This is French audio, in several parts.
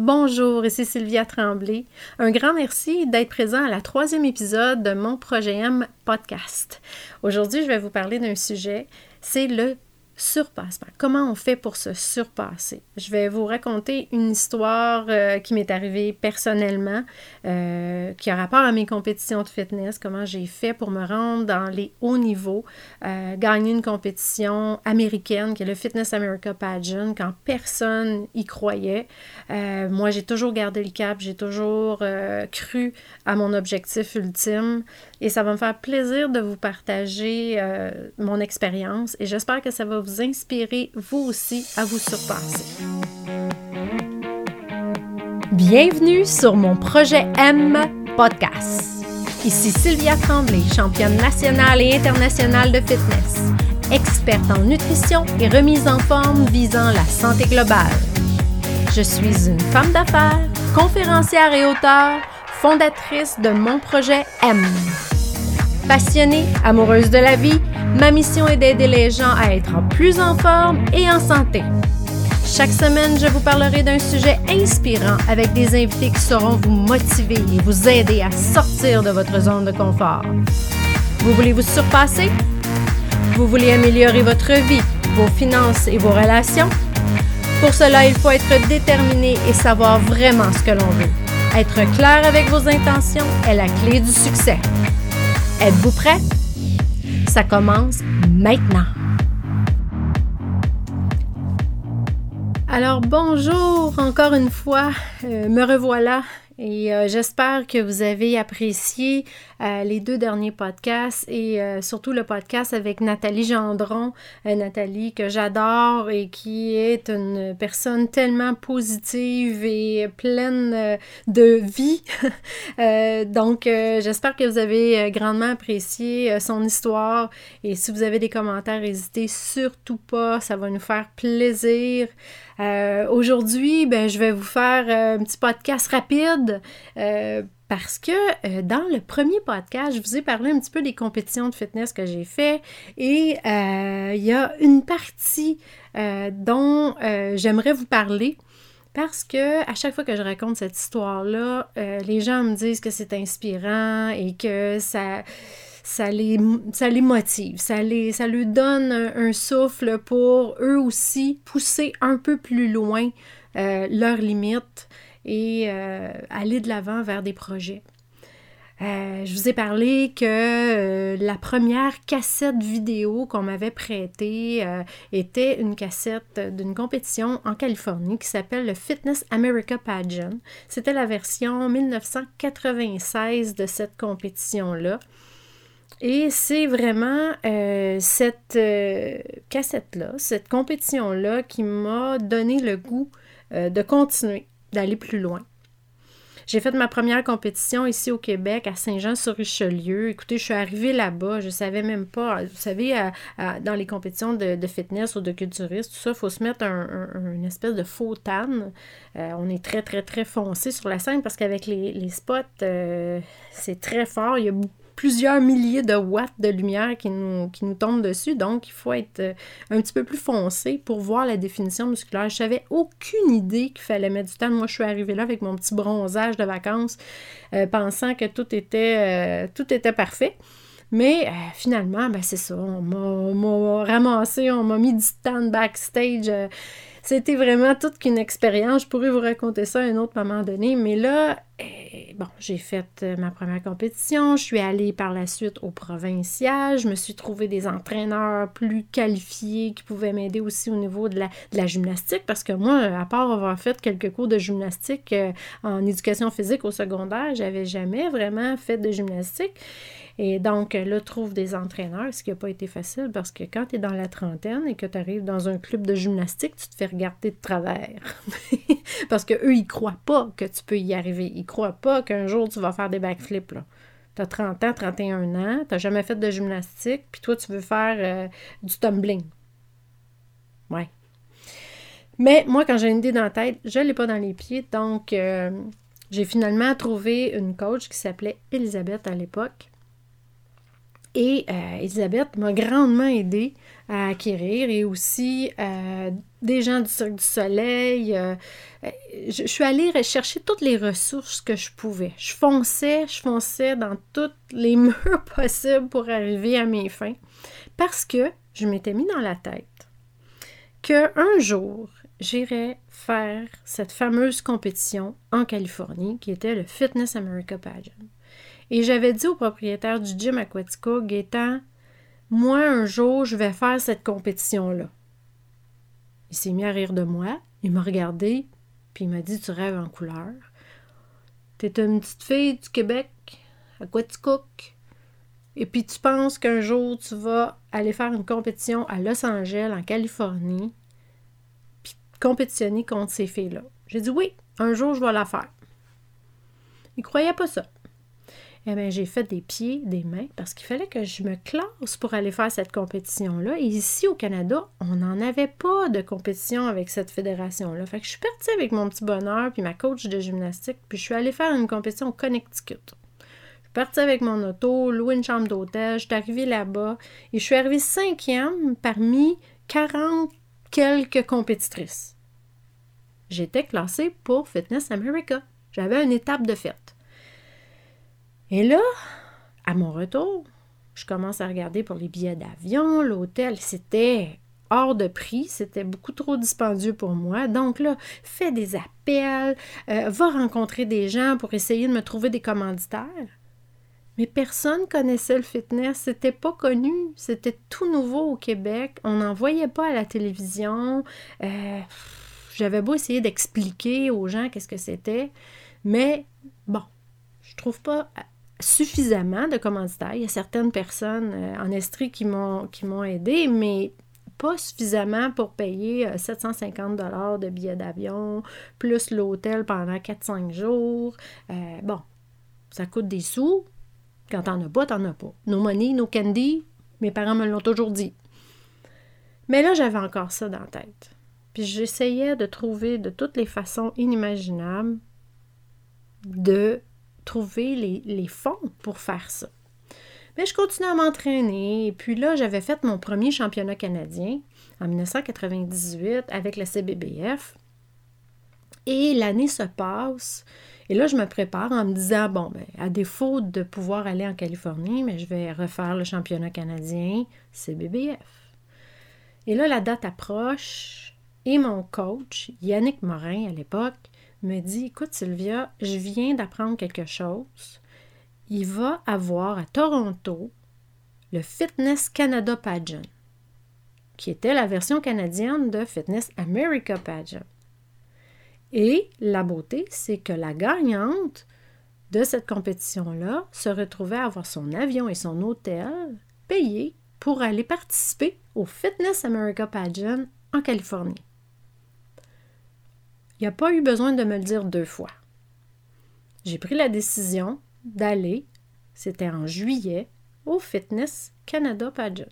Bonjour, ici Sylvia Tremblay. Un grand merci d'être présent à la troisième épisode de mon projet M podcast. Aujourd'hui, je vais vous parler d'un sujet, c'est le surpassement. Comment on fait pour se surpasser? Je vais vous raconter une histoire euh, qui m'est arrivée personnellement, euh, qui a rapport à mes compétitions de fitness, comment j'ai fait pour me rendre dans les hauts niveaux, euh, gagner une compétition américaine qui est le Fitness America Pageant, quand personne y croyait. moi, j'ai toujours gardé le cap, j'ai toujours cru à mon objectif ultime et ça va me faire plaisir de vous partager mon expérience et j'espère que ça va vous inspirer vous aussi à vous surpasser. Bienvenue sur mon projet M podcast. Ici Sylvia Tremblay, championne nationale et internationale de fitness, experte en nutrition et remise en forme visant la santé globale. Je suis une femme d'affaires, conférencière et auteure, fondatrice de mon projet M. Passionnée, amoureuse de la vie, Ma mission est d'aider les gens à être plus en forme et en santé. Chaque semaine, je vous parlerai d'un sujet inspirant avec des invités qui sauront vous motiver et vous aider à sortir de votre zone de confort. Vous voulez vous surpasser? Vous voulez améliorer votre vie, vos finances et vos relations? Pour cela, il faut être déterminé et savoir vraiment ce que l'on veut. Être clair avec vos intentions est la clé du succès. Êtes-vous prêt? Ça commence maintenant. Alors bonjour encore une fois, euh, me revoilà et euh, j'espère que vous avez apprécié euh, les deux derniers podcasts et euh, surtout le podcast avec Nathalie Gendron. Nathalie que j'adore et qui est une personne tellement positive et pleine de vie. donc j'espère que vous avez grandement apprécié son histoire et si vous avez des commentaires, n'hésitez surtout pas, ça va nous faire plaisir. Aujourd'hui, ben, je vais vous faire un petit podcast rapide euh, parce que euh, dans le premier podcast, je vous ai parlé un petit peu des compétitions de fitness que j'ai fait et euh, il y a une partie dont j'aimerais vous parler parce que à chaque fois que je raconte cette histoire-là, les gens me disent que c'est inspirant et que ça, ça, les, ça les motive, ça, les, ça leur donne un, souffle pour eux aussi pousser un peu plus loin leurs limites et euh, aller de l'avant vers des projets. Euh, je vous ai parlé que euh, la première cassette vidéo qu'on m'avait prêtée était une cassette d'une compétition en Californie qui s'appelle le Fitness America Pageant. C'était la version 1996 de cette compétition-là. Et c'est vraiment cette cassette-là, cette compétition-là qui m'a donné le goût de continuer d'aller plus loin. J'ai fait ma première compétition ici au Québec, à Saint-Jean-sur-Richelieu. Écoutez, je suis arrivée là-bas, je savais même pas. Vous savez, dans les compétitions de, fitness ou de culturisme, tout ça, il faut se mettre un, une espèce de faux tan. Euh, on est très, très, très foncé sur la scène parce qu'avec les, spots, euh, c'est très fort. Il y a plusieurs milliers de watts de lumière qui nous, tombent dessus. Donc, il faut être euh, un petit peu plus foncé pour voir la définition musculaire. Je n'avais aucune idée qu'il fallait mettre du temps. Moi, je suis arrivée là avec mon petit bronzage de vacances, euh, pensant que tout était, euh, tout était parfait. Mais finalement, ben, c'est ça. On m'a ramassé, on m'a mis du temps backstage. C'était vraiment toute qu'une expérience. Je pourrais vous raconter ça à un autre moment donné. Mais là, eh, bon, j'ai fait euh, ma première compétition. Je suis allée par la suite au provincial. Je me suis trouvé des entraîneurs plus qualifiés qui pouvaient m'aider aussi au niveau de la, gymnastique. Parce que moi, à part avoir fait quelques cours de gymnastique euh, en éducation physique au secondaire, j'avais jamais vraiment fait de gymnastique. Et donc, là, trouve des entraîneurs, ce qui n'a pas été facile parce que quand tu es dans la trentaine et que tu arrives dans un club de gymnastique, tu te fais regarder de travers. parce qu'eux, ils ne croient pas que tu peux y arriver. Ils ne croient pas qu'un jour, tu vas faire des backflips. Tu as 30 ans, 31 ans, tu n'as jamais fait de gymnastique, puis toi, tu veux faire euh, du tumbling. Ouais. Mais moi, quand j'ai une idée dans la tête, je ne l'ai pas dans les pieds. Donc, euh, j'ai finalement trouvé une coach qui s'appelait Elisabeth à l'époque Et euh, Elisabeth m'a grandement aidé à acquérir et aussi euh, des gens du Cirque du Soleil. Euh, je, suis allée rechercher toutes les ressources que je pouvais. Je fonçais, je fonçais dans tous les murs possibles pour arriver à mes fins parce que je m'étais mis dans la tête qu'un jour, j'irais faire cette fameuse compétition en Californie qui était le Fitness America Pageant. Et j'avais dit au propriétaire du gym Aquatico, Gaétan, moi, un jour, je vais faire cette compétition-là. Il s'est mis à rire de moi, il m'a regardé, puis il m'a dit Tu rêves en couleur. T'es une petite fille du Québec, Aquatico, et puis tu penses qu'un jour, tu vas aller faire une compétition à Los Angeles, en Californie, puis compétitionner contre ces filles-là. J'ai dit Oui, un jour, je vais la faire. Il croyait pas ça eh bien, j'ai fait des pieds, des mains, parce qu'il fallait que je me classe pour aller faire cette compétition-là. Et ici, au Canada, on n'en avait pas de compétition avec cette fédération-là. Fait que je suis partie avec mon petit bonheur, puis ma coach de gymnastique, puis je suis allée faire une compétition au Connecticut. Je suis partie avec mon auto, louer une chambre d'hôtel, je suis arrivée là-bas, et je suis arrivée cinquième parmi 40 quelques compétitrices. J'étais classée pour Fitness America. J'avais une étape de fête. Et là, à mon retour, je commence à regarder pour les billets d'avion, l'hôtel, c'était hors de prix, c'était beaucoup trop dispendieux pour moi. Donc là, fais des appels, euh, va rencontrer des gens pour essayer de me trouver des commanditaires. Mais personne connaissait le fitness, c'était pas connu, c'était tout nouveau au Québec, on n'en voyait pas à la télévision. Euh, j'avais beau essayer d'expliquer aux gens qu'est-ce que c'était, mais bon, je trouve pas suffisamment de commanditaires. Il y a certaines personnes euh, en Estrie qui m'ont, aidé, mais pas suffisamment pour payer 750 euh, dollars de billets d'avion, plus l'hôtel pendant 4-5 jours. Euh, bon, ça coûte des sous. Quand t'en as pas, t'en as pas. No money, no candy, mes parents me l'ont toujours dit. Mais là, j'avais encore ça dans la tête. Puis j'essayais de trouver de toutes les façons inimaginables de trouver les, fonds pour faire ça. Mais je continuais à m'entraîner. Et puis là, j'avais fait mon premier championnat canadien en 1998 avec la CBBF. Et l'année se passe. Et là, je me prépare en me disant, bon, ben, à défaut de pouvoir aller en Californie, mais je vais refaire le championnat canadien CBBF. Et là, la date approche et mon coach, Yannick Morin à l'époque, me dit Écoute, Sylvia, je viens d'apprendre quelque chose. Il va avoir à Toronto le Fitness Canada Pageant, qui était la version canadienne de Fitness America Pageant. Et la beauté, c'est que la gagnante de cette compétition-là se retrouvait à avoir son avion et son hôtel payés pour aller participer au Fitness America Pageant en Californie. Il n'y a pas eu besoin de me le dire deux fois. J'ai pris la décision d'aller, c'était en juillet, au Fitness Canada Pageant.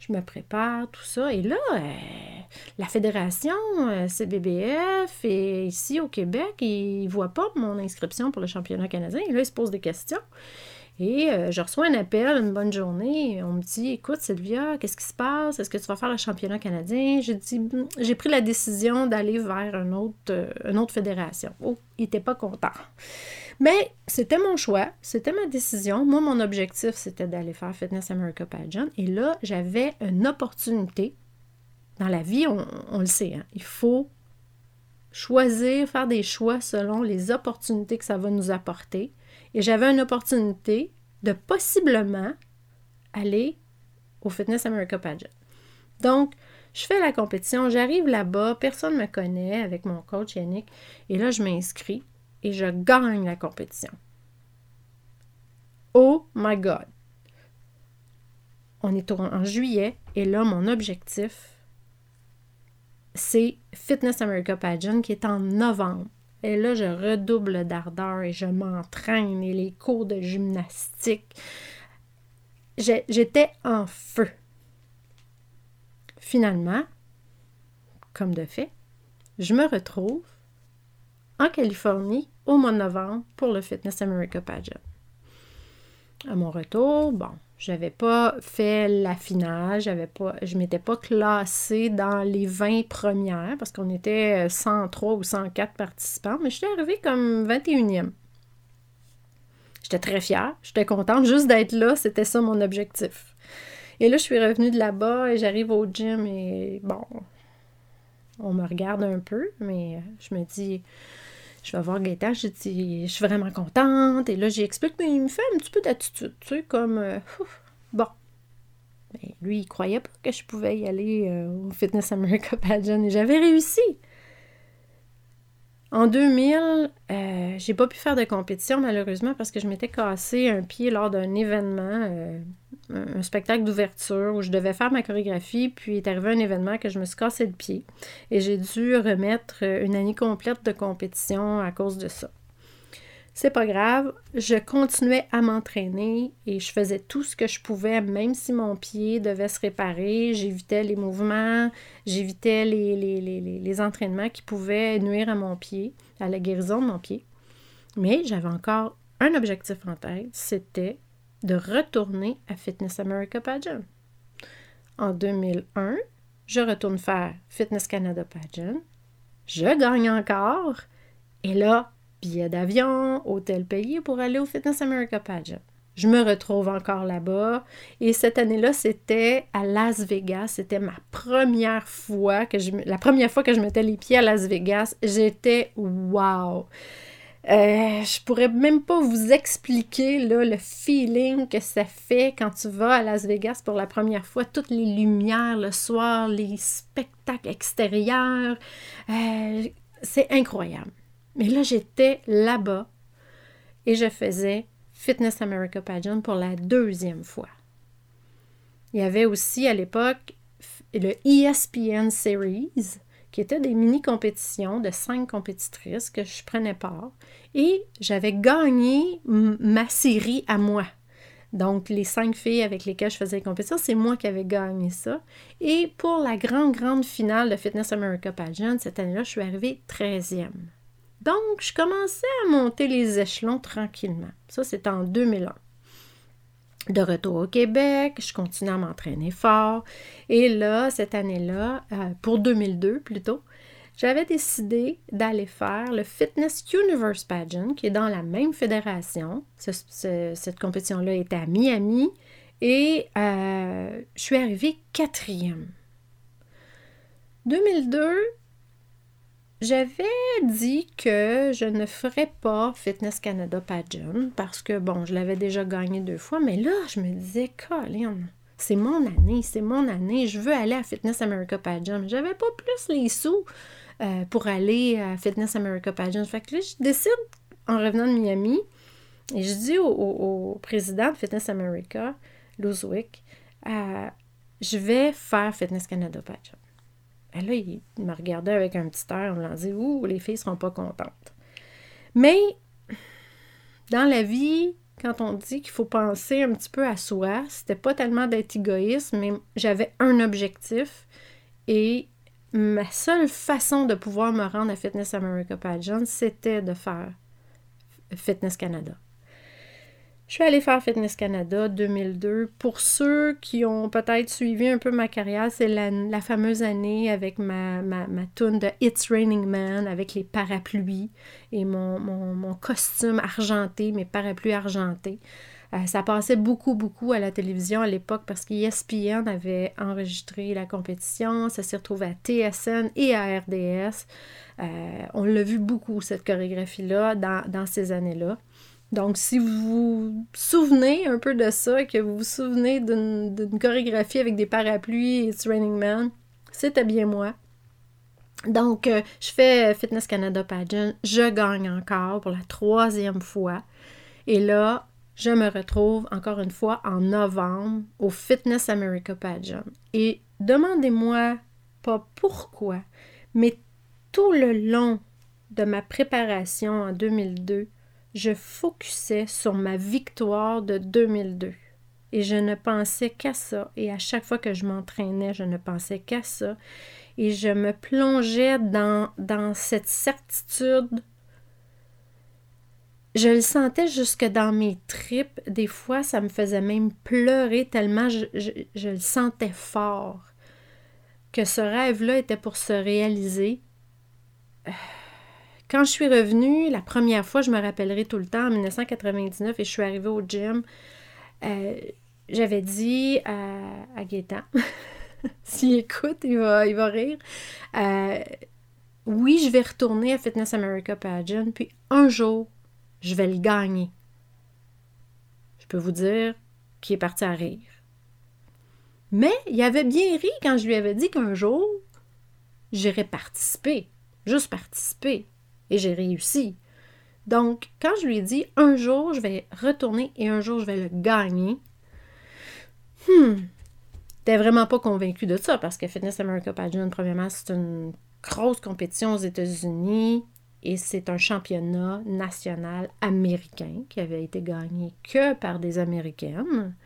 Je me prépare, tout ça. Et là, euh, la fédération euh, CBBF et ici au Québec, ils ne voient pas mon inscription pour le championnat canadien. Et là, ils se posent des questions. Et euh, je reçois un appel, une bonne journée. On me dit Écoute, Sylvia, qu'est-ce qui se passe? Est-ce que tu vas faire le championnat canadien? J'ai dit hmm, J'ai pris la décision d'aller vers une autre, euh, une autre fédération. Oh, il n'était pas content. Mais c'était mon choix, c'était ma décision. Moi, mon objectif, c'était d'aller faire Fitness America Pageant. Et là, j'avais une opportunité. Dans la vie, on, le sait, hein, il faut choisir, faire des choix selon les opportunités que ça va nous apporter. Et j'avais une opportunité de possiblement aller au Fitness America Pageant. Donc, je fais la compétition, j'arrive là-bas, personne ne me connaît avec mon coach Yannick, et là, je m'inscris et je gagne la compétition. Oh my God! On est en juillet et là, mon objectif, c'est Fitness America Pageant qui est en novembre. Et là, je redouble d'ardeur et je m'entraîne et les cours de gymnastique. J'étais en feu. Finalement, comme de fait, je me retrouve en Californie au mois de novembre pour le Fitness America Pageant. À mon retour, bon, J'avais pas fait l'affinage, j'avais pas, je m'étais pas classée dans les 20 premières parce qu'on était 103 ou 104 participants, mais j'étais arrivée comme 21e. J'étais très fière, j'étais contente juste d'être là, c'était ça mon objectif. Et là, je suis revenue de là-bas et j'arrive au gym et bon, on me regarde un peu, mais je me dis, je vais voir Gaëtan, je dis, je suis vraiment contente. Et là, j'explique, mais il me fait un petit peu d'attitude, tu sais, comme, euh, bon. Lui, il croyait pas que je pouvais y aller euh, au Fitness America Pageant et j'avais réussi. En 2000, euh, j'ai pas pu faire de compétition malheureusement parce que je m'étais cassé un pied lors d'un événement, un spectacle d'ouverture où je devais faire ma chorégraphie, puis est arrivé un événement que je me suis cassé le pied et j'ai dû remettre une année complète de compétition à cause de ça. C'est pas grave, je continuais à m'entraîner et je faisais tout ce que je pouvais, même si mon pied devait se réparer. J'évitais les mouvements, j'évitais les, les, entraînements qui pouvaient nuire à mon pied, à la guérison de mon pied. Mais j'avais encore un objectif en tête, c'était de retourner à Fitness America Pageant. En 2001, je retourne faire Fitness Canada Pageant. Je gagne encore. Et là, billets d'avion, hôtel payé pour aller au Fitness America Pageant. Je me retrouve encore là-bas. Et cette année-là, c'était à Las Vegas. C'était ma première fois que je la première fois que je mettais les pieds à Las Vegas. J'étais wow! Euh, je pourrais même pas vous expliquer le feeling que ça fait quand tu vas à Las Vegas pour la première fois. Toutes les lumières le soir, les spectacles extérieurs. Euh, c'est incroyable. Mais là, j'étais là-bas et je faisais Fitness America Pageant pour la deuxième fois. Il y avait aussi à l'époque le ESPN Series, qui était des mini-compétitions de cinq compétitrices que je prenais part. Et j'avais gagné ma série à moi. Donc, les cinq filles avec lesquelles je faisais les compétitions, c'est moi qui avais gagné ça. Et pour la grande, grande finale de Fitness America Pageant, cette année-là, je suis arrivée 13e. Donc, je commençais à monter les échelons tranquillement. Ça, c'était en 2001. De retour au Québec, je continue à m'entraîner fort. Et là, cette année-là, euh, pour 2002 plutôt, j'avais décidé d'aller faire le Fitness Universe Pageant, qui est dans la même fédération. cette compétition-là était à Miami. Et euh, je suis arrivée quatrième. 2002, j'avais dit que je ne ferais pas Fitness Canada Pageant parce que, bon, je l'avais déjà gagné deux fois, mais là, je me disais, Colin, c'est mon année, c'est mon année, je veux aller à Fitness America Pageant. J'avais pas plus les sous euh, pour aller à Fitness America Pageant. Fait que là, je décide, en revenant de Miami, et je dis au, président de Fitness America, Luzwick, euh, je vais faire Fitness Canada Pageant. Et là, il me regardait avec un petit air me disant Ouh, les filles ne seront pas contentes. Mais dans la vie, quand on dit qu'il faut penser un petit peu à soi, c'était pas tellement d'être égoïste, mais j'avais un objectif et ma seule façon de pouvoir me rendre à Fitness America Pageant, c'était de faire Fitness Canada. Je suis allée faire Fitness Canada 2002. Pour ceux qui ont peut-être suivi un peu ma carrière, c'est la, fameuse année avec ma, ma, toune de It's Raining Man avec les parapluies et mon, costume argenté, mes parapluies argentés. Euh, ça passait beaucoup, beaucoup à la télévision à l'époque parce qu'ESPN avait enregistré la compétition. Ça s'est retrouvé à TSN et à RDS. Euh, on l'a vu beaucoup, cette chorégraphie-là, dans ces années-là. Donc, si vous vous souvenez un peu de ça, que vous vous souvenez d'une chorégraphie avec des parapluies et It's Raining Man, c'était bien moi. Donc, euh, je fais Fitness Canada Pageant, je gagne encore pour la troisième fois. Et là, je me retrouve encore une fois en novembre au Fitness America Pageant. Et demandez-moi pas pourquoi, mais tout le long de ma préparation en 2002, je focusais sur ma victoire de 2002. Et je ne pensais qu'à ça. Et à chaque fois que je m'entraînais, je ne pensais qu'à ça. Et je me plongeais dans, cette certitude je le sentais jusque dans mes tripes. Des fois, ça me faisait même pleurer tellement je, je le sentais fort que ce rêve-là était pour se réaliser. Quand je suis revenue, la première fois, je me rappellerai tout le temps, en 1999, et je suis arrivée au gym, euh, j'avais dit à, à s'il écoute, il va, il va rire, euh, oui, je vais retourner à Fitness America Pageant, puis un jour, je vais le gagner. Je peux vous dire qu'il est parti à rire. Mais il avait bien ri quand je lui avais dit qu'un jour, j'irais participer, juste participer. Et j'ai réussi. Donc, quand je lui ai dit un jour, je vais retourner et un jour, je vais le gagner, hmm, t'es vraiment pas convaincu de ça parce que Fitness America Pageant, premièrement, c'est une grosse compétition aux États-Unis et c'est un championnat national américain qui avait été gagné que par des Américaines.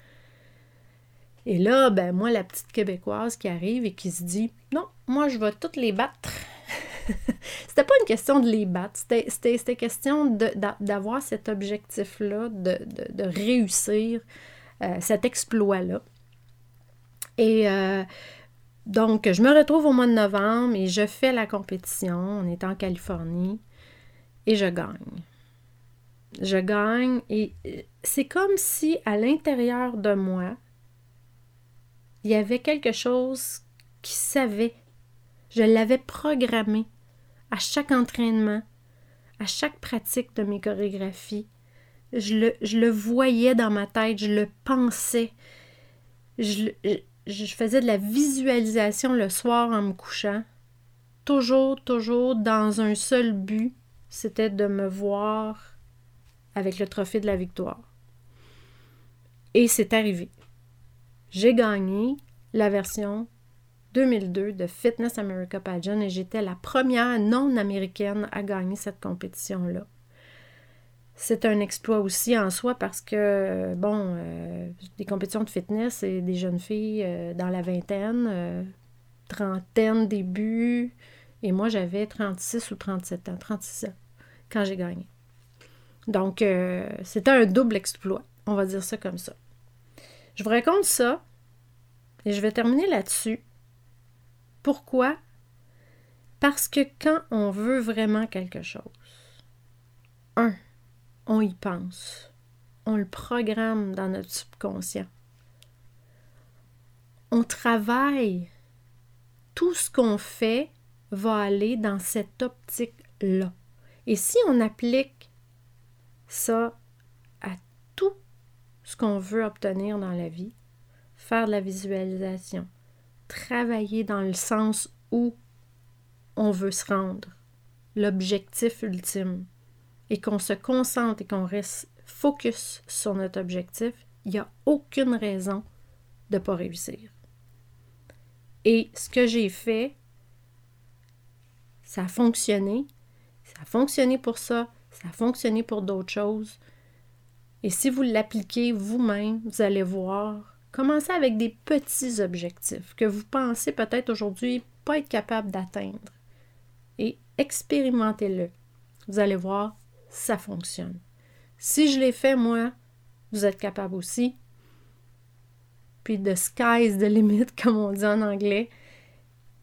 Et là, ben moi, la petite Québécoise qui arrive et qui se dit Non, moi, je vais toutes les battre. c'était pas une question de les battre, c'était question d'avoir cet objectif-là, de, réussir euh, cet exploit-là. Et euh, donc, je me retrouve au mois de novembre et je fais la compétition. On est en Californie et je gagne. Je gagne et euh, c'est comme si à l'intérieur de moi, il y avait quelque chose qui savait. Je l'avais programmé à chaque entraînement, à chaque pratique de mes chorégraphies. Je le, voyais dans ma tête, je le pensais. Je faisais de la visualisation le soir en me couchant. Toujours, toujours dans un seul but, c'était de me voir avec le trophée de la victoire. Et c'est arrivé. J'ai gagné la version 2002 de Fitness America Pageant et j'étais la première non-américaine à gagner cette compétition-là. C'est un exploit aussi en soi parce que, bon, euh, des compétitions de fitness, c'est des jeunes filles euh, dans la vingtaine, euh, trentaine début, et moi j'avais 36 ou 37 ans, 36 ans, quand j'ai gagné. Donc, c'était un double exploit, on va dire ça comme ça. Je vous raconte ça et je vais terminer là-dessus. Pourquoi? Parce que quand on veut vraiment quelque chose, un, on y pense, on le programme dans notre subconscient. On travaille, tout ce qu'on fait va aller dans cette optique-là. Et si on applique ça ce qu'on veut obtenir dans la vie, faire de la visualisation, travailler dans le sens où on veut se rendre, l'objectif ultime, et qu'on se concentre et qu'on reste focus sur notre objectif, il n'y a aucune raison de ne pas réussir. Et ce que j'ai fait, ça a fonctionné. Ça a fonctionné pour ça, ça a fonctionné pour d'autres choses. Et si vous l'appliquez vous-même, vous allez voir, commencez avec des petits objectifs que vous pensez peut-être aujourd'hui pas être capable d'atteindre. Et expérimentez-le. Vous allez voir, ça fonctionne. Si je l'ai fait, moi, vous êtes capable aussi. Puis the sky's the limit, comme on dit en anglais.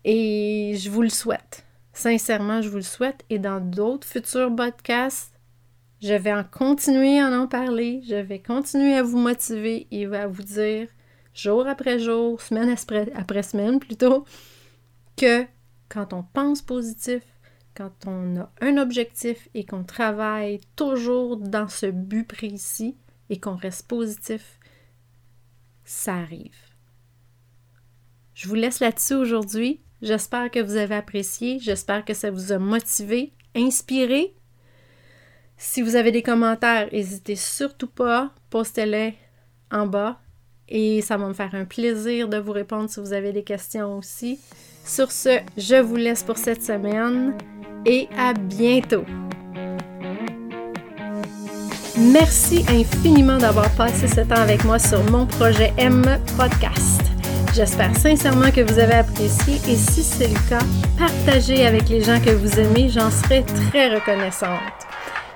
Et je vous le souhaite. Sincèrement, je vous le souhaite. Et dans d'autres futurs podcasts, je vais en continuer à en parler, je vais continuer à vous motiver et à vous dire jour après jour, semaine après, semaine plutôt, que quand on pense positif, quand on a un objectif et qu'on travaille toujours dans ce but précis et qu'on reste positif, ça arrive. Je vous laisse là-dessus aujourd'hui. J'espère que vous avez apprécié. J'espère que ça vous a motivé, inspiré si vous avez des commentaires, n'hésitez surtout pas, postez-les en bas et ça va me faire un plaisir de vous répondre si vous avez des questions aussi. Sur ce, je vous laisse pour cette semaine et à bientôt. Merci infiniment d'avoir passé ce temps avec moi sur mon projet M Podcast. J'espère sincèrement que vous avez apprécié et si c'est le cas, partagez avec les gens que vous aimez, j'en serai très reconnaissante.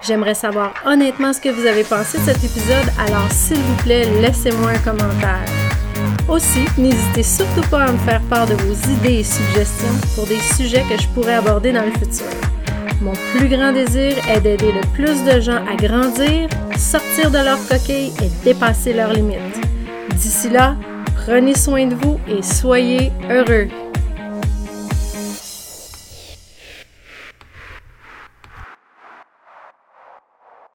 J'aimerais savoir honnêtement ce que vous avez pensé de cet épisode, alors s'il vous plaît, laissez-moi un commentaire. Aussi, n'hésitez surtout pas à me faire part de vos idées et suggestions pour des sujets que je pourrais aborder dans le futur. Mon plus grand désir est d'aider le plus de gens à grandir, sortir de leur coquille et dépasser leurs limites. D'ici là, prenez soin de vous et soyez heureux.